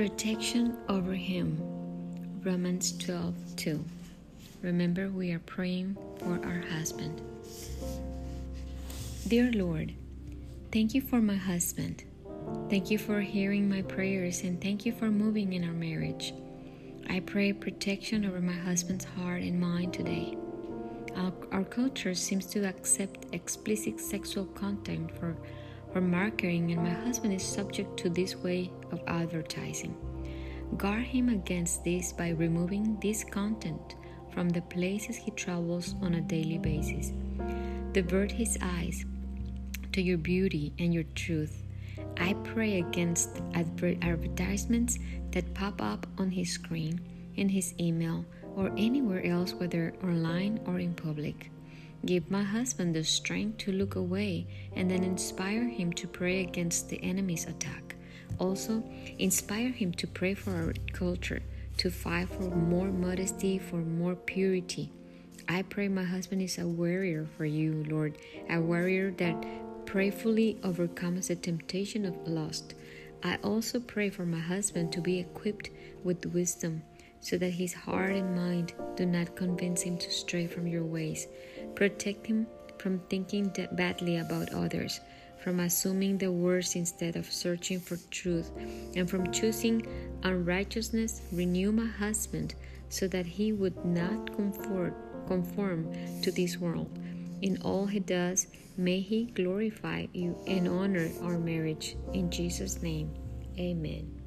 Protection over him. Romans 12 2. Remember, we are praying for our husband. Dear Lord, thank you for my husband. Thank you for hearing my prayers and thank you for moving in our marriage. I pray protection over my husband's heart and mind today. Our, our culture seems to accept explicit sexual content for, for marketing, and my husband is subject to this way of advertising. Guard him against this by removing this content from the places he travels on a daily basis. Divert his eyes to your beauty and your truth. I pray against advertisements that pop up on his screen, in his email, or anywhere else, whether online or in public. Give my husband the strength to look away and then inspire him to pray against the enemy's attack. Also, inspire him to pray for our culture, to fight for more modesty, for more purity. I pray my husband is a warrior for you, Lord, a warrior that prayerfully overcomes the temptation of lust. I also pray for my husband to be equipped with wisdom so that his heart and mind do not convince him to stray from your ways. Protect him from thinking badly about others, from assuming the worst instead of searching for truth, and from choosing unrighteousness. Renew my husband so that he would not conform, conform to this world. In all he does, may he glorify you and honor our marriage. In Jesus' name, amen.